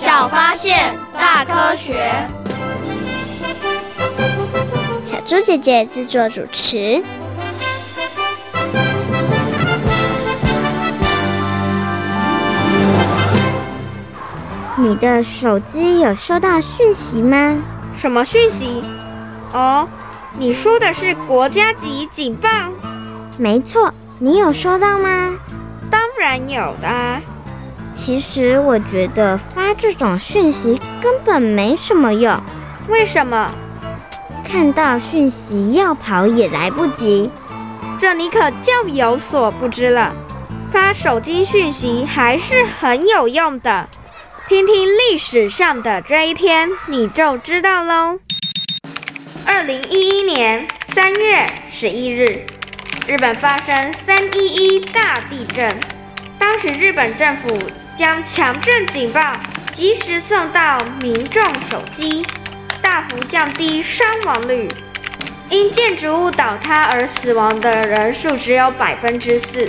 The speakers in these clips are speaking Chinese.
小发现，大科学。小猪姐姐制作主持。你的手机有收到讯息吗？什么讯息？哦，你说的是国家级警报？没错，你有收到吗？当然有的。其实我觉得发这种讯息根本没什么用。为什么？看到讯息要跑也来不及。这你可就有所不知了。发手机讯息还是很有用的。听听历史上的这一天，你就知道喽。二零一一年三月十一日，日本发生三一一大地震。当时日本政府将强震警报及时送到民众手机，大幅降低伤亡率。因建筑物倒塌而死亡的人数只有百分之四。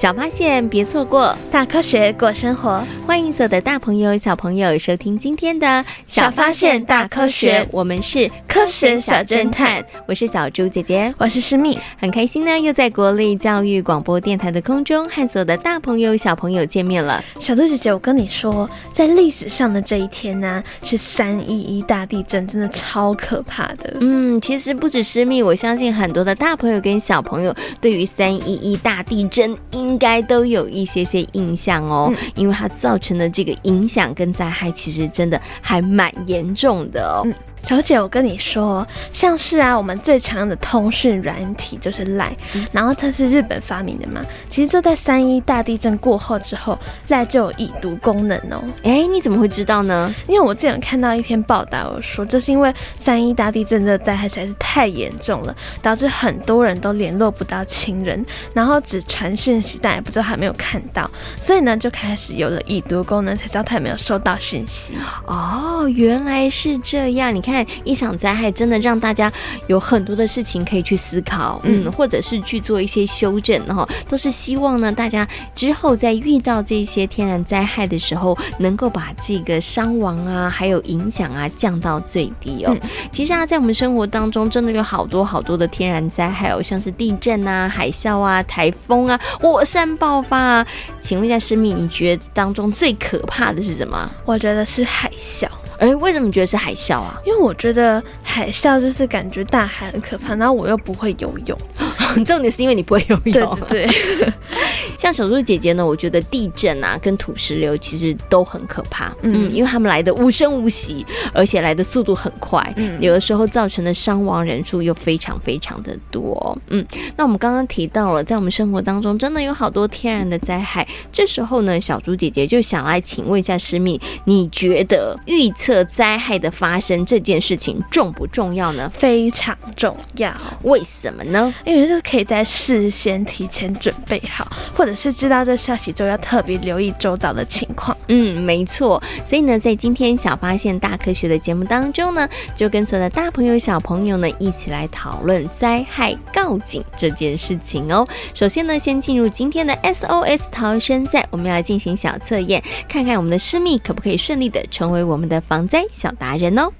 小发现，别错过大科学过生活。欢迎所有的大朋友、小朋友收听今天的小发现大科学。我们是科学小侦探，我是小猪姐姐，我是诗蜜，很开心呢，又在国立教育广播电台的空中和所有的大朋友、小朋友见面了。小猪姐姐，我跟你说，在历史上的这一天呢、啊，是三一一大地震，真的超可怕的。嗯，其实不止诗蜜，我相信很多的大朋友跟小朋友对于三一一大地震应该都有一些些印象哦，嗯、因为它造成的这个影响跟灾害，其实真的还蛮严重的哦。嗯小姐，我跟你说，像是啊，我们最常用的通讯软体就是 LINE，嗯，然后它是日本发明的嘛。其实就在三一大地震过后之后，LINE 就有已读功能哦。哎，你怎么会知道呢？因为我之前看到一篇报道，我说这是因为三一大地震的灾害实在是太严重了，导致很多人都联络不到亲人，然后只传讯息，但也不知道还没有看到，所以呢，就开始有了已读功能，才知道他有没有收到讯息。哦，原来是这样，你看。看一场灾害，真的让大家有很多的事情可以去思考，嗯，或者是去做一些修正，哈，都是希望呢，大家之后在遇到这些天然灾害的时候，能够把这个伤亡啊，还有影响啊降到最低哦。嗯、其实啊，在我们生活当中，真的有好多好多的天然灾害哦，像是地震啊、海啸啊、台风啊、火山爆发啊。请问一下师密，你觉得当中最可怕的是什么？我觉得是海啸。哎，为什么觉得是海啸啊？因为我觉得海啸就是感觉大海很可怕，然后我又不会游泳。重点是因为你不会游泳。对，对。像小猪姐姐呢，我觉得地震啊跟土石流其实都很可怕。嗯，嗯，因为他们来的无声无息，而且来的速度很快。嗯，有的时候造成的伤亡人数又非常非常的多。嗯，那我们刚刚提到了，在我们生活当中真的有好多天然的灾害。这时候呢，小猪姐姐就想来请问一下师蜜，你觉得预测测灾害的发生这件事情重不重要呢？非常重要。为什么呢？因为就是可以在事先提前准备好，或者是知道这消息之后要特别留意周遭的情况。嗯，没错。所以呢，在今天小发现大科学的节目当中呢，就跟所有的大朋友小朋友呢一起来讨论灾害告警这件事情哦。首先呢，先进入今天的 SOS 逃生赛，我们要来进行小测验，看看我们的师密可不可以顺利的成为我们的防。防灾小达人哦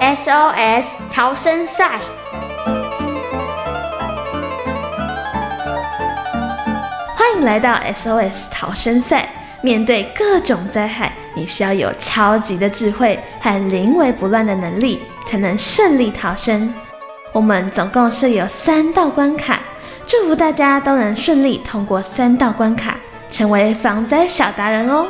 ！SOS 逃生赛，欢迎来到 SOS 逃生赛。面对各种灾害，你需要有超级的智慧和临危不乱的能力，才能顺利逃生。我们总共设有三道关卡，祝福大家都能顺利通过三道关卡。成为防灾小达人哦！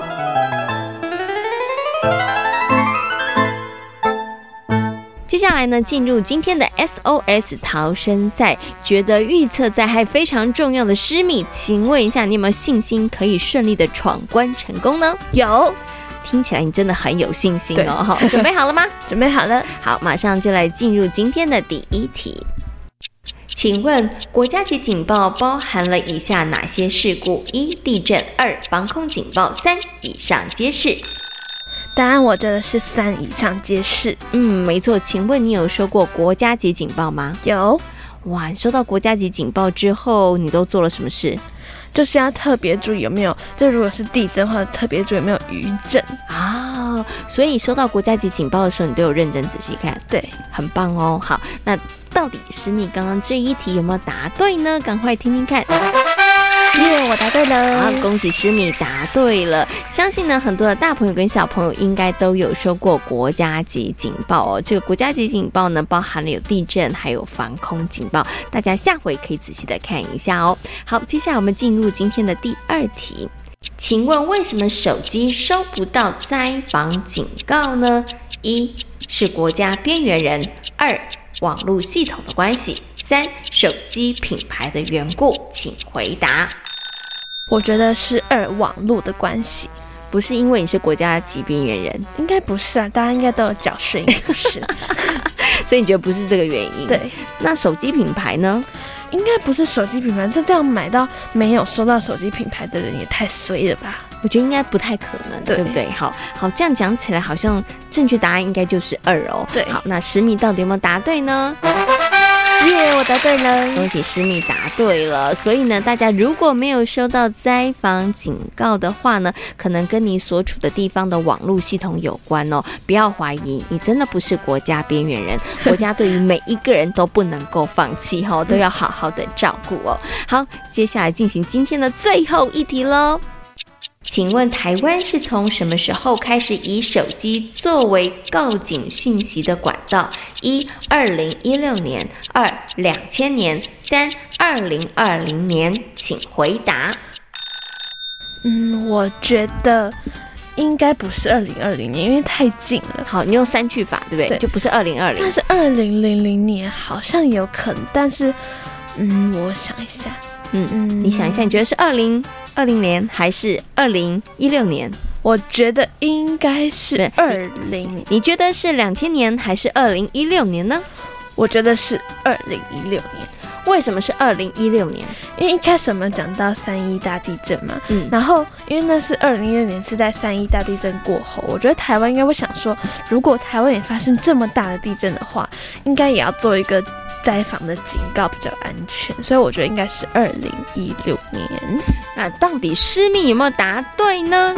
接下来呢，进入今天的 SOS 逃生赛，觉得预测灾害非常重要的施密，请问一下，你有没有信心可以顺利的闯关成功呢？有，听起来你真的很有信心哦！好，准备好了吗？准备好了。好，马上就来进入今天的第一题。请问国家级警报包含了以下哪些事故？一、地震；二、防空警报；三、以上皆是。答案我觉得是三，以上皆是。嗯，没错。请问你有收过国家级警报吗？有。哇，收到国家级警报之后，你都做了什么事？就是要特别注意有没有，就如果是地震的话，特别注意有没有余震啊。所以收到国家级警报的时候，你都有认真仔细看。对，很棒哦。好，那到底诗米刚刚这一题有没有答对呢？赶快听听看。耶，yeah, 我答对了！好，恭喜诗米答对了。相信呢，很多的大朋友跟小朋友应该都有收过国家级警报哦。这个国家级警报呢，包含了有地震，还有防空警报。大家下回可以仔细的看一下哦。好，接下来我们进入今天的第二题，请问为什么手机收不到灾防警告呢？一是国家边缘人，二网络系统的关系，三手机品牌的缘故，请回答。我觉得是二网络的关系，不是因为你是国家级边缘人，应该不是啊，大家应该都有缴税，应该不是，所以你觉得不是这个原因？对，那手机品牌呢？应该不是手机品牌，这这样买到没有收到手机品牌的人也太衰了吧？我觉得应该不太可能，对，对不对？好好，这样讲起来好像正确答案应该就是二哦。对，好，那十米到底有没有答对呢？耶！Yeah, 我答对了，恭喜诗蜜答对了。所以呢，大家如果没有收到灾防警告的话呢，可能跟你所处的地方的网络系统有关哦。不要怀疑，你真的不是国家边缘人。国家对于每一个人都不能够放弃哦，都要好好的照顾哦。好，接下来进行今天的最后一题喽。请问台湾是从什么时候开始以手机作为告警讯息的管道？一、二零一六年；二、两千年；三、二零二零年。请回答。嗯，我觉得应该不是二零二零年，因为太近了。好，你用三句法，对不对？对，就不是二零二零。但是二零零零年好像有可能，但是，嗯，我想一下。嗯嗯，你想一下，你觉得是二零二零年还是二零一六年？我觉得应该是二零。你觉得是两千年还是二零一六年呢？我觉得是二零一六年。为什么是二零一六年？因为一开始我们讲到三一大地震嘛，嗯，然后因为那是二零一六年是在三一大地震过后，我觉得台湾应该会想说，如果台湾也发生这么大的地震的话，应该也要做一个。灾防的警告比较安全，所以我觉得应该是二零一六年。那到底诗蜜有没有答对呢？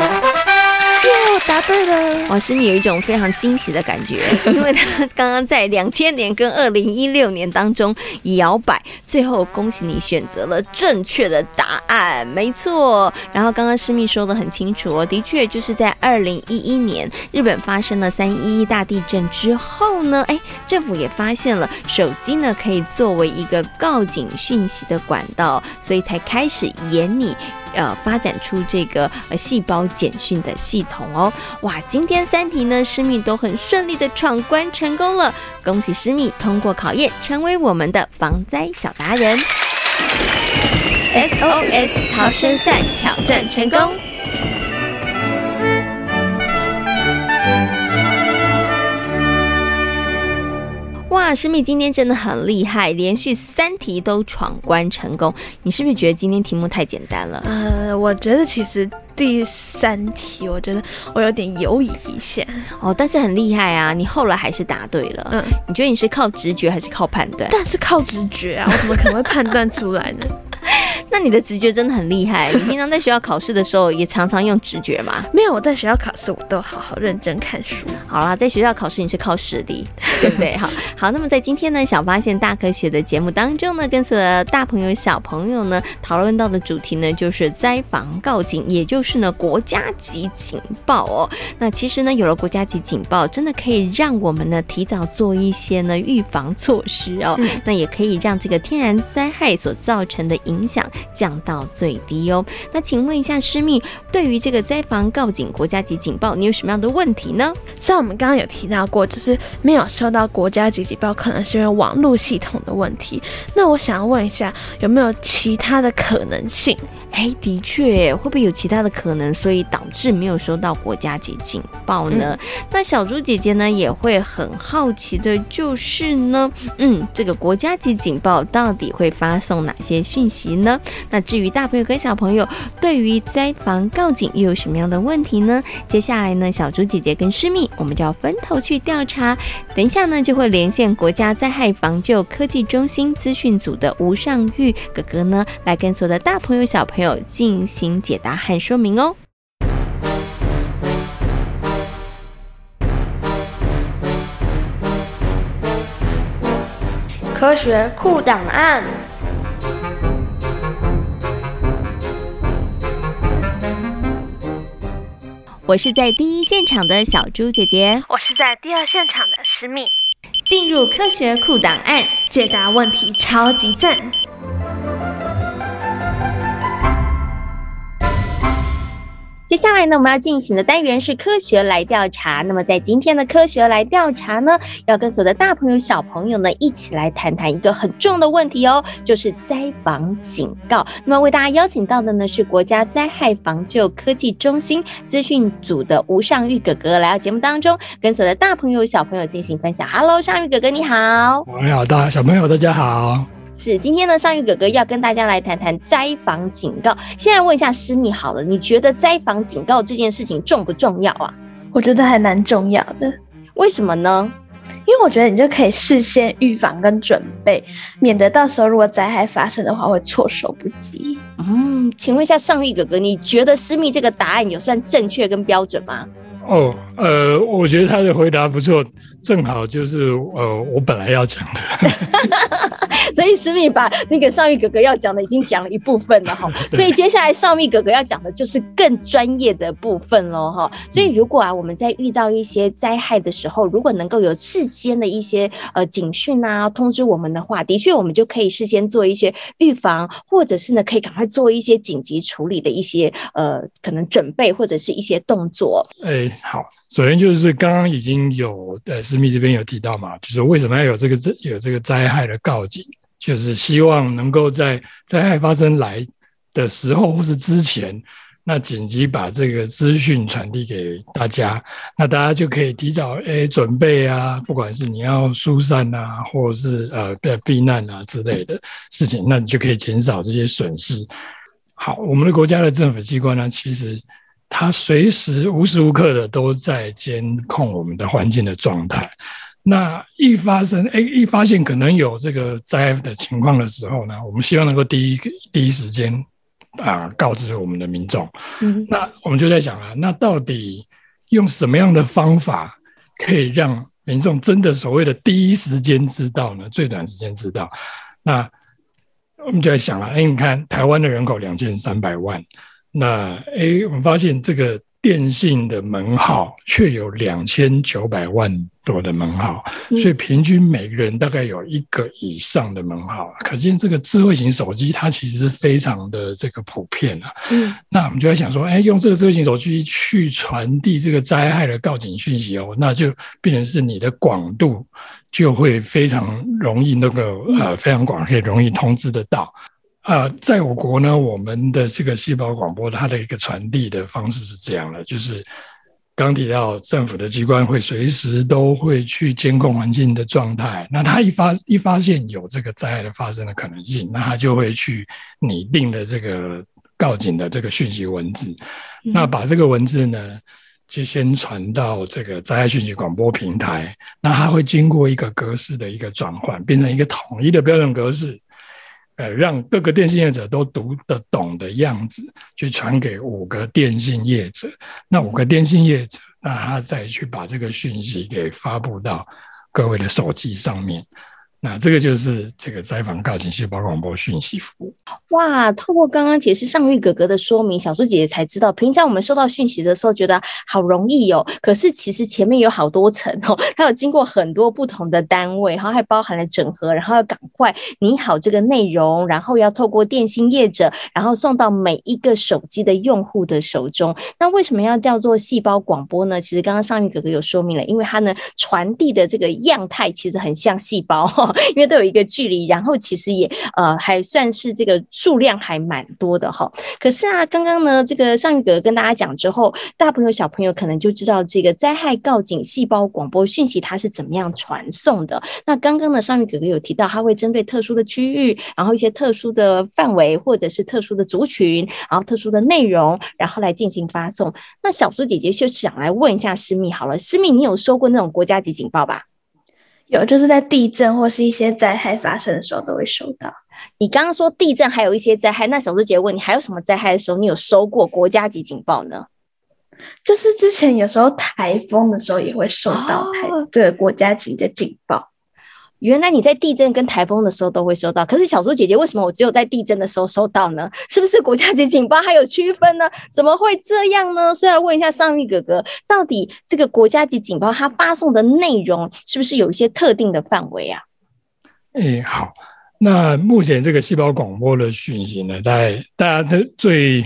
哟，答对了！哇，师蜜有一种非常惊喜的感觉，因为他刚刚在两千年跟二零一六年当中摇摆，最后恭喜你选择了正确的答案，没错。然后刚刚师蜜说得很清楚哦，的确就是在二零一一年日本发生了三一一大地震之后呢，哎，政府也发现了手机呢可以作为一个告警讯息的管道，所以才开始研拟。呃，发展出这个呃细胞简讯的系统哦，哇！今天三题呢，诗蜜都很顺利的闯关成功了，恭喜诗蜜通过考验，成为我们的防灾小达人。SOS 逃生赛挑战成功。哇，师妹今天真的很厉害，连续三题都闯关成功。你是不是觉得今天题目太简单了？呃，我觉得其实第三题，我觉得我有点犹疑一下。哦，但是很厉害啊，你后来还是答对了。嗯，你觉得你是靠直觉还是靠判断？但是靠直觉啊，我怎么可能会判断出来呢？那你的直觉真的很厉害。你平常在学校考试的时候也常常用直觉吗？没有，我在学校考试我都好好认真看书。好啦，在学校考试你是靠实力，对不对？好 好，那么在今天呢，小发现大科学的节目当中呢，跟所有的大朋友小朋友呢讨论到的主题呢，就是灾防告警，也就是呢国家级警报哦。那其实呢，有了国家级警报，真的可以让我们呢提早做一些呢预防措施哦。嗯、那也可以让这个天然灾害所造成的影响。降到最低哦。那请问一下，师密，对于这个灾防告警国家级警报，你有什么样的问题呢？像我们刚刚有提到过，就是没有收收到国家级警报，可能是因为网络系统的问题。那我想要问一下，有没有其他的可能性？哎，的确，会不会有其他的可能，所以导致没有收到国家级警报呢？嗯、那小猪姐姐呢也会很好奇的，就是呢，嗯，这个国家级警报到底会发送哪些讯息呢？那至于大朋友跟小朋友对于灾防告警又有什么样的问题呢？接下来呢，小猪姐姐跟诗蜜，我们就要分头去调查。等一下呢，就会连线国家灾害防救科技中心资讯组的吴尚玉哥哥呢，来跟所有的大朋友小朋友。进行解答和说明哦。科学酷档案，我是在第一现场的小猪姐姐，我是在第二现场的石敏。进入科学库档案，解答问题超级赞。接下来呢，我们要进行的单元是科学来调查。那么在今天的科学来调查呢，要跟所有的大朋友小朋友呢一起来谈谈一个很重要的问题哦，就是灾防警告。那么为大家邀请到的呢是国家灾害防救科技中心资讯组的吴尚玉哥哥来到节目当中，跟所有的大朋友小朋友进行分享。Hello，尚玉哥哥你好。你好，大小朋友大家好。是，今天呢，尚玉哥哥要跟大家来谈谈灾防警告。现在问一下私密好了，你觉得灾防警告这件事情重不重要啊？我觉得还蛮重要的。为什么呢？因为我觉得你就可以事先预防跟准备，免得到时候如果灾害发生的话会措手不及。嗯，请问一下尚玉哥哥，你觉得私密这个答案有算正确跟标准吗？哦，呃，我觉得他的回答不错，正好就是呃，我本来要讲的。所以诗蜜把那个尚玉哥哥要讲的已经讲了一部分了哈，所以接下来尚蜜哥哥要讲的就是更专业的部分喽哈。所以如果啊，我们在遇到一些灾害的时候，如果能够有事先的一些呃警讯啊，通知我们的话，的确我们就可以事先做一些预防，或者是呢，可以赶快做一些紧急处理的一些呃可能准备或者是一些动作。哎。好，首先就是刚刚已经有呃，诗蜜这边有提到嘛，就是为什么要有这个灾有这个灾害的告警，就是希望能够在灾害发生来的时候或是之前，那紧急把这个资讯传递给大家，那大家就可以提早诶、欸、准备啊，不管是你要疏散啊，或是呃避难啊之类的事情，那你就可以减少这些损失。好，我们的国家的政府机关呢，其实。它随时无时无刻的都在监控我们的环境的状态。那一发生，哎，一发现可能有这个灾害的情况的时候呢，我们希望能够第一第一时间啊、呃、告知我们的民众。嗯，那我们就在想啊，那到底用什么样的方法可以让民众真的所谓的第一时间知道呢？最短时间知道？那我们就在想了，哎，你看台湾的人口两千三百万。那诶，我们发现这个电信的门号却有两千九百万多的门号，所以平均每个人大概有一个以上的门号，可见这个智慧型手机它其实是非常的这个普遍啊。嗯，那我们就在想说，哎，用这个智慧型手机去传递这个灾害的告警讯息哦，那就变成是你的广度就会非常容易那个呃非常广，可以容易通知得到。啊、呃，在我国呢，我们的这个细胞广播，它的一个传递的方式是这样的，就是刚提到政府的机关会随时都会去监控环境的状态，那他一发一发现有这个灾害的发生的可能性，那他就会去拟定的这个告警的这个讯息文字，嗯、那把这个文字呢，就先传到这个灾害讯息广播平台，那它会经过一个格式的一个转换，变成一个统一的标准格式。呃，让各个电信业者都读得懂的样子，去传给五个电信业者。那五个电信业者，那他再去把这个讯息给发布到各位的手机上面。那这个就是这个灾防告警细胞广播讯息服务。哇，透过刚刚解释尚玉哥哥的说明，小猪姐姐才知道，平常我们收到讯息的时候觉得好容易哦，可是其实前面有好多层哦，它有经过很多不同的单位，然后还包含了整合，然后要赶快拟好这个内容，然后要透过电信业者，然后送到每一个手机的用户的手中。那为什么要叫做细胞广播呢？其实刚刚尚玉哥哥有说明了，因为它呢传递的这个样态其实很像细胞，因为都有一个距离，然后其实也呃还算是这个。数量还蛮多的哈，可是啊，刚刚呢，这个尚玉哥哥跟大家讲之后，大朋友小朋友可能就知道这个灾害告警细胞广播讯息它是怎么样传送的。那刚刚呢，尚玉哥哥有提到，他会针对特殊的区域，然后一些特殊的范围，或者是特殊的族群，然后特殊的内容，然后来进行发送。那小猪姐姐就想来问一下诗蜜好了，诗蜜，你有收过那种国家级警报吧？有，就是在地震或是一些灾害发生的时候都会收到。你刚刚说地震还有一些灾害，那小猪姐问你还有什么灾害的时候，你有收过国家级警报呢？就是之前有时候台风的时候也会收到台这个国家级的警报。原来你在地震跟台风的时候都会收到，可是小猪姐姐为什么我只有在地震的时候收到呢？是不是国家级警报还有区分呢？怎么会这样呢？所以要问一下尚玉哥哥，到底这个国家级警报它发送的内容是不是有一些特定的范围啊？哎、好。那目前这个细胞广播的讯息呢，在大家的最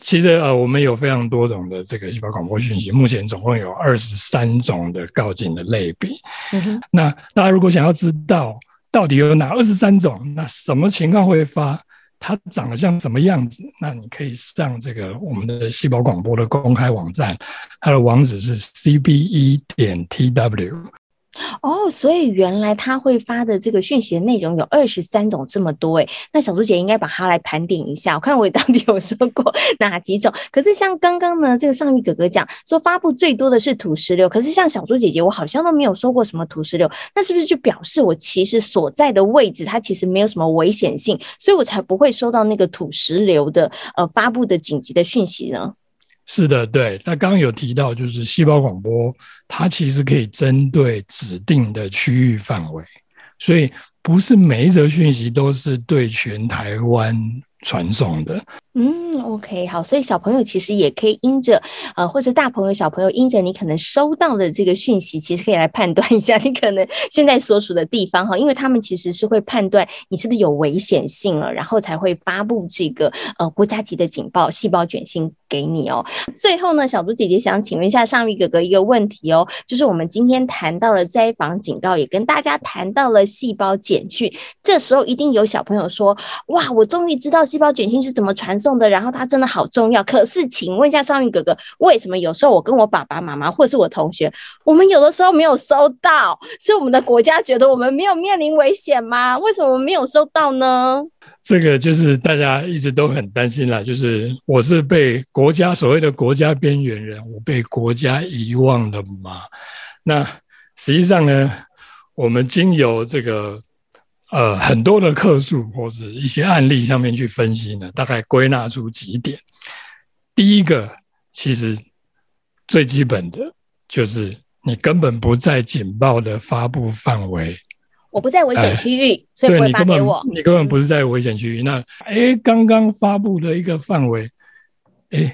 其实呃，我们有非常多种的这个细胞广播讯息，目前总共有二十三种的告警的类别。嗯。那大家如果想要知道到底有哪二十三种，那什么情况会发，它长得像什么样子，那你可以上这个我们的细胞广播的公开网站，它的网址是 cbe 点 tw。哦，所以原来他会发的这个讯息的内容有二十三种这么多诶，那小猪姐应该把它来盘点一下，我看我到底有说过 哪几种。可是像刚刚呢，这个上玉哥哥讲说发布最多的是土石流，可是像小猪姐姐，我好像都没有收过什么土石流，那是不是就表示我其实所在的位置它其实没有什么危险性，所以我才不会收到那个土石流的呃发布的紧急的讯息呢？是的，对，那刚刚有提到，就是细胞广播，它其实可以针对指定的区域范围，所以不是每一则讯息都是对全台湾传送的。嗯，OK，好，所以小朋友其实也可以因着，呃，或者大朋友、小朋友因着你可能收到的这个讯息，其实可以来判断一下你可能现在所属的地方哈，因为他们其实是会判断你是不是有危险性了，然后才会发布这个呃国家级的警报细胞卷心给你哦。最后呢，小猪姐姐想请问一下尚玉哥哥一个问题哦，就是我们今天谈到了灾防警告，也跟大家谈到了细胞简讯，这时候一定有小朋友说，哇，我终于知道细胞卷讯是怎么传送的，然后它真的好重要。可是，请问一下尚玉哥哥，为什么有时候我跟我爸爸妈妈或是我同学，我们有的时候没有收到？是我们的国家觉得我们没有面临危险吗？为什么我们没有收到呢？这个就是大家一直都很担心啦，就是我是被国家所谓的国家边缘人，我被国家遗忘了吗？那实际上呢，我们经由这个。呃，很多的客诉或者一些案例上面去分析呢，大概归纳出几点。第一个，其实最基本的就是你根本不在警报的发布范围，我不在危险区域，所以不会发给我。你根本不是在危险区域。那哎，刚刚发布的一个范围，哎，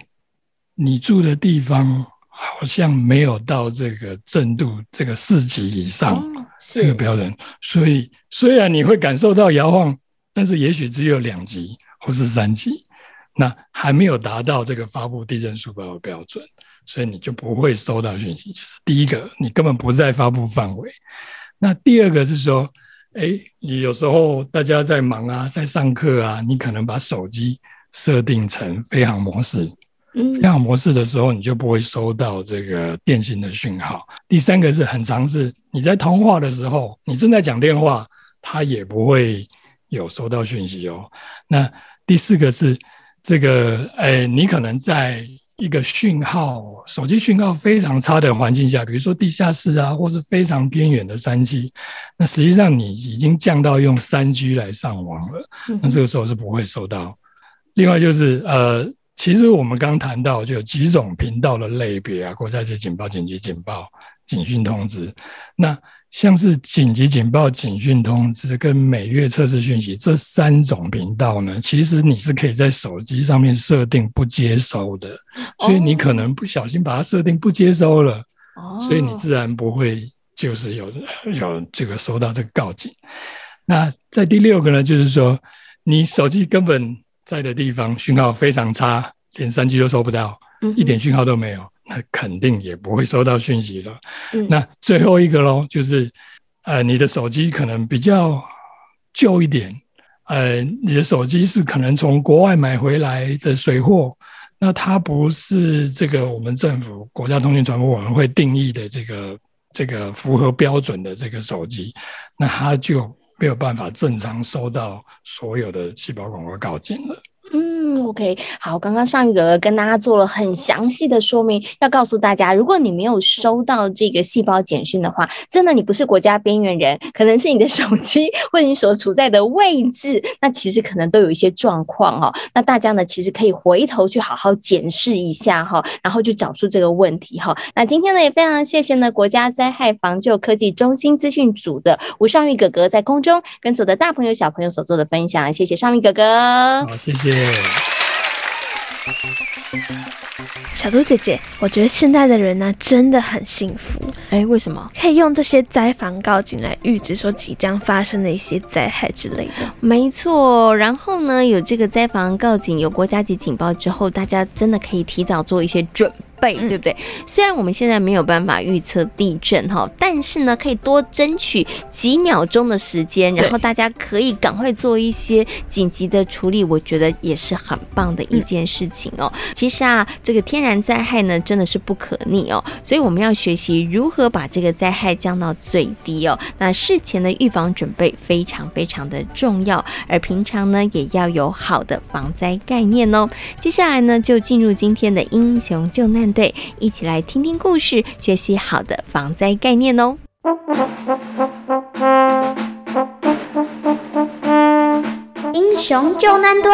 你住的地方好像没有到这个震度这个四级以上。哦这个标准，所以虽然你会感受到摇晃，但是也许只有两级或是三级，那还没有达到这个发布地震速报的标准，所以你就不会收到讯息。就是第一个，你根本不在发布范围。那第二个是说，哎，你有时候大家在忙啊，在上课啊，你可能把手机设定成飞行模式。飞行模式的时候，你就不会收到这个电信的讯号。第三个是很常是你在通话的时候，你正在讲电话，它也不会有收到讯息哦。那第四个是这个，哎，你可能在一个讯号手机讯号非常差的环境下，比如说地下室啊，或是非常边远的山区，那实际上你已经降到用三 G 来上网了，那这个时候是不会收到。另外就是呃。其实我们刚谈到，就有几种频道的类别啊，国家级警报、紧急警报、警讯通知。那像是紧急警报、警讯通知跟每月测试讯息这三种频道呢，其实你是可以在手机上面设定不接收的，所以你可能不小心把它设定不接收了，所以你自然不会就是有有这个收到这个告警。那在第六个呢，就是说你手机根本在的地方讯号非常差，连三 G 都收不到，一点讯号都没有。那肯定也不会收到讯息了。嗯、那最后一个喽，就是呃，你的手机可能比较旧一点，呃，你的手机是可能从国外买回来的水货，那它不是这个我们政府国家通讯传播委员会定义的这个这个符合标准的这个手机，那它就没有办法正常收到所有的细胞广告告警了。，OK，好，刚刚尚玉哥哥跟大家做了很详细的说明，要告诉大家，如果你没有收到这个细胞简讯的话，真的你不是国家边缘人，可能是你的手机或你所处在的位置，那其实可能都有一些状况哈。那大家呢，其实可以回头去好好检视一下哈，然后就找出这个问题哈。那今天呢，也非常谢谢呢国家灾害防救科技中心资讯组的吴尚玉哥哥在空中跟所有的大朋友小朋友所做的分享，谢谢尚玉哥哥，好，谢谢。小猪姐姐，我觉得现在的人呢，真的很幸福。哎，为什么？可以用这些灾防告警来预知说即将发生的一些灾害之类的。没错，然后呢，有这个灾防告警，有国家级警报之后，大家真的可以提早做一些准。背对不对？虽然我们现在没有办法预测地震哈，但是呢，可以多争取几秒钟的时间，然后大家可以赶快做一些紧急的处理，我觉得也是很棒的一件事情哦。其实啊，这个天然灾害呢，真的是不可逆哦，所以我们要学习如何把这个灾害降到最低哦。那事前的预防准备非常非常的重要，而平常呢，也要有好的防灾概念哦。接下来呢，就进入今天的英雄救难。对，一起来听听故事，学习好的防灾概念哦。英雄救难队。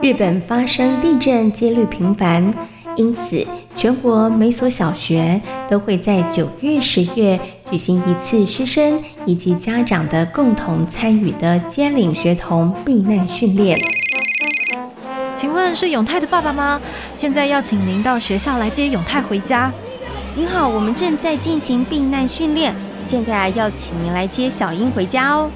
日本发生地震几率频繁，因此全国每所小学都会在九月、十月举行一次师生以及家长的共同参与的接领学童避难训练。请问是永泰的爸爸吗？现在要请您到学校来接永泰回家。您好，我们正在进行避难训练，现在要请您来接小英回家哦。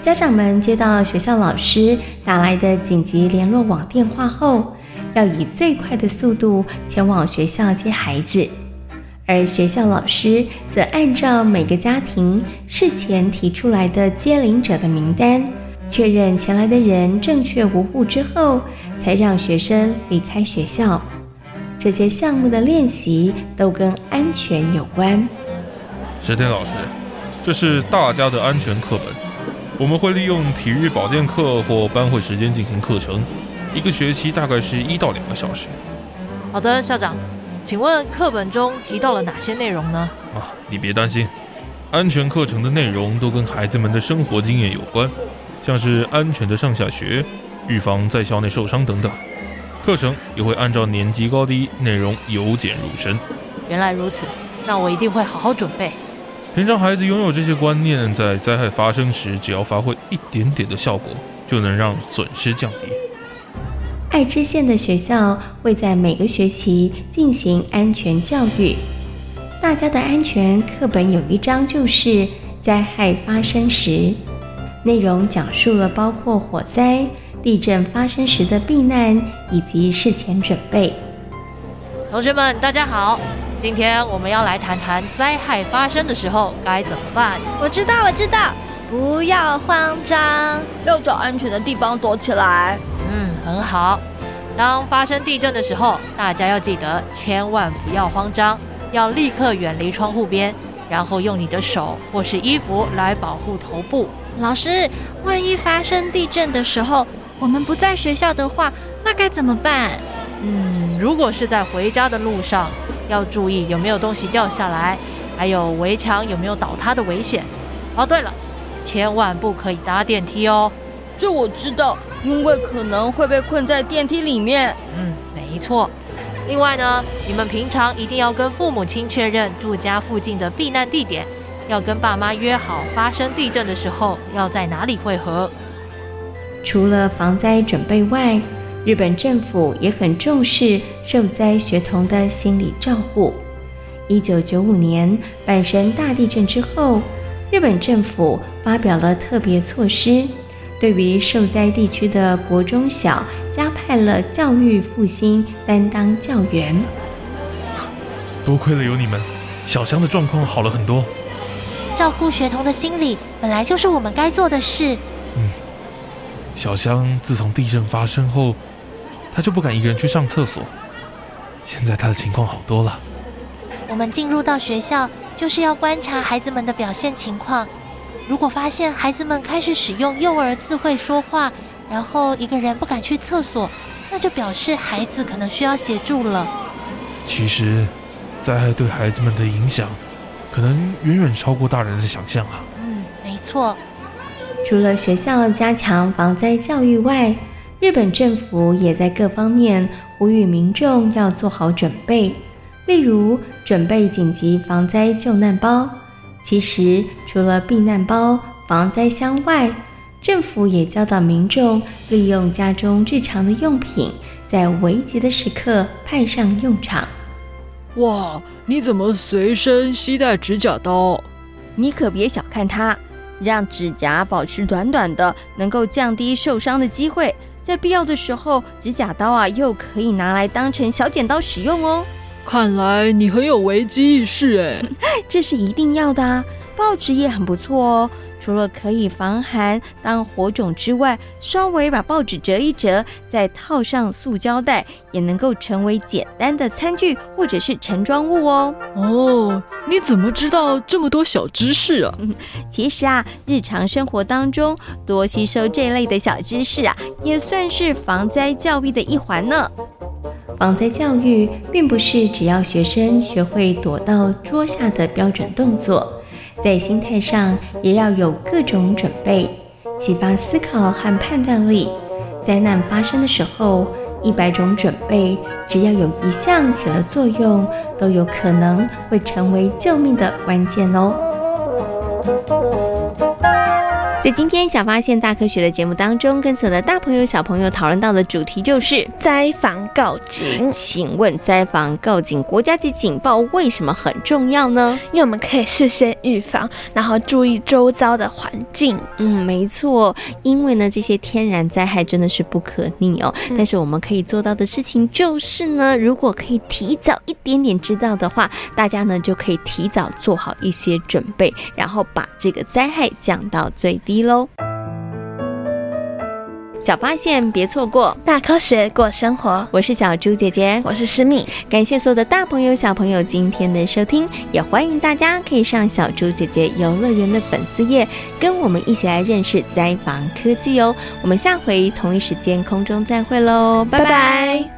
家长们接到学校老师打来的紧急联络网电话后，要以最快的速度前往学校接孩子，而学校老师则按照每个家庭事前提出来的接领者的名单，确认前来的人正确无误之后，才让学生离开学校。这些项目的练习都跟安全有关。石天老师，这是大家的安全课本。我们会利用体育保健课或班会时间进行课程，一个学期大概是一到两个小时。好的，校长，请问课本中提到了哪些内容呢？啊，你别担心，安全课程的内容都跟孩子们的生活经验有关，像是安全的上下学、预防在校内受伤等等。课程也会按照年级高低，内容由简入深。原来如此，那我一定会好好准备。平常孩子拥有这些观念，在灾害发生时，只要发挥一点点的效果，就能让损失降低。爱知县的学校会在每个学期进行安全教育，大家的安全课本有一章就是灾害发生时，内容讲述了包括火灾、地震发生时的避难以及事前准备。同学们，大家好。今天我们要来谈谈灾害发生的时候该怎么办。我知道，我知道，不要慌张，要找安全的地方躲起来。嗯，很好。当发生地震的时候，大家要记得千万不要慌张，要立刻远离窗户边，然后用你的手或是衣服来保护头部。老师，万一发生地震的时候，我们不在学校的话，那该怎么办？嗯，如果是在回家的路上。要注意有没有东西掉下来，还有围墙有没有倒塌的危险。哦，对了，千万不可以搭电梯哦。这我知道，因为可能会被困在电梯里面。嗯，没错。另外呢，你们平常一定要跟父母亲确认住家附近的避难地点，要跟爸妈约好发生地震的时候要在哪里汇合。除了防灾准备外，日本政府也很重视受灾学童的心理照顾。一九九五年阪神大地震之后，日本政府发表了特别措施，对于受灾地区的国中小加派了教育复兴担当教员。多亏了有你们，小香的状况好了很多。照顾学童的心理本来就是我们该做的事。嗯，小香自从地震发生后。她就不敢一个人去上厕所，现在她的情况好多了。我们进入到学校就是要观察孩子们的表现情况，如果发现孩子们开始使用幼儿字汇说话，然后一个人不敢去厕所，那就表示孩子可能需要协助了。其实，灾害对孩子们的影响，可能远远超过大人的想象啊。嗯，没错。除了学校加强防灾教育外，日本政府也在各方面呼吁民众要做好准备，例如准备紧急防灾救难包。其实，除了避难包、防灾箱外，政府也教导民众利用家中日常的用品，在危急的时刻派上用场。哇，你怎么随身携带指甲刀？你可别小看它，让指甲保持短短的，能够降低受伤的机会。在必要的时候，指甲刀啊又可以拿来当成小剪刀使用哦。看来你很有危机意识哎，这是一定要的啊。报纸也很不错哦。除了可以防寒当火种之外，稍微把报纸折一折，再套上塑胶袋，也能够成为简单的餐具或者是盛装物哦。哦，你怎么知道这么多小知识啊？其实啊，日常生活当中多吸收这类的小知识啊，也算是防灾教育的一环呢。防灾教育并不是只要学生学会躲到桌下的标准动作。在心态上也要有各种准备，启发思考和判断力。灾难发生的时候，一百种准备，只要有一项起了作用，都有可能会成为救命的关键哦。在今天小发现大科学的节目当中，跟所有的大朋友小朋友讨论到的主题就是灾防告警。请问灾防告警国家级警报为什么很重要呢？因为我们可以事先预防，然后注意周遭的环境。嗯，没错。因为呢，这些天然灾害真的是不可逆哦。嗯、但是我们可以做到的事情就是呢，如果可以提早一点点知道的话，大家呢就可以提早做好一些准备，然后把这个灾害降到最低。一喽，小发现别错过，大科学过生活。我是小猪姐姐，我是诗蜜。感谢所有的大朋友小朋友今天的收听，也欢迎大家可以上小猪姐姐游乐园的粉丝页，跟我们一起来认识灾防科技哦。我们下回同一时间空中再会喽，拜拜。拜拜。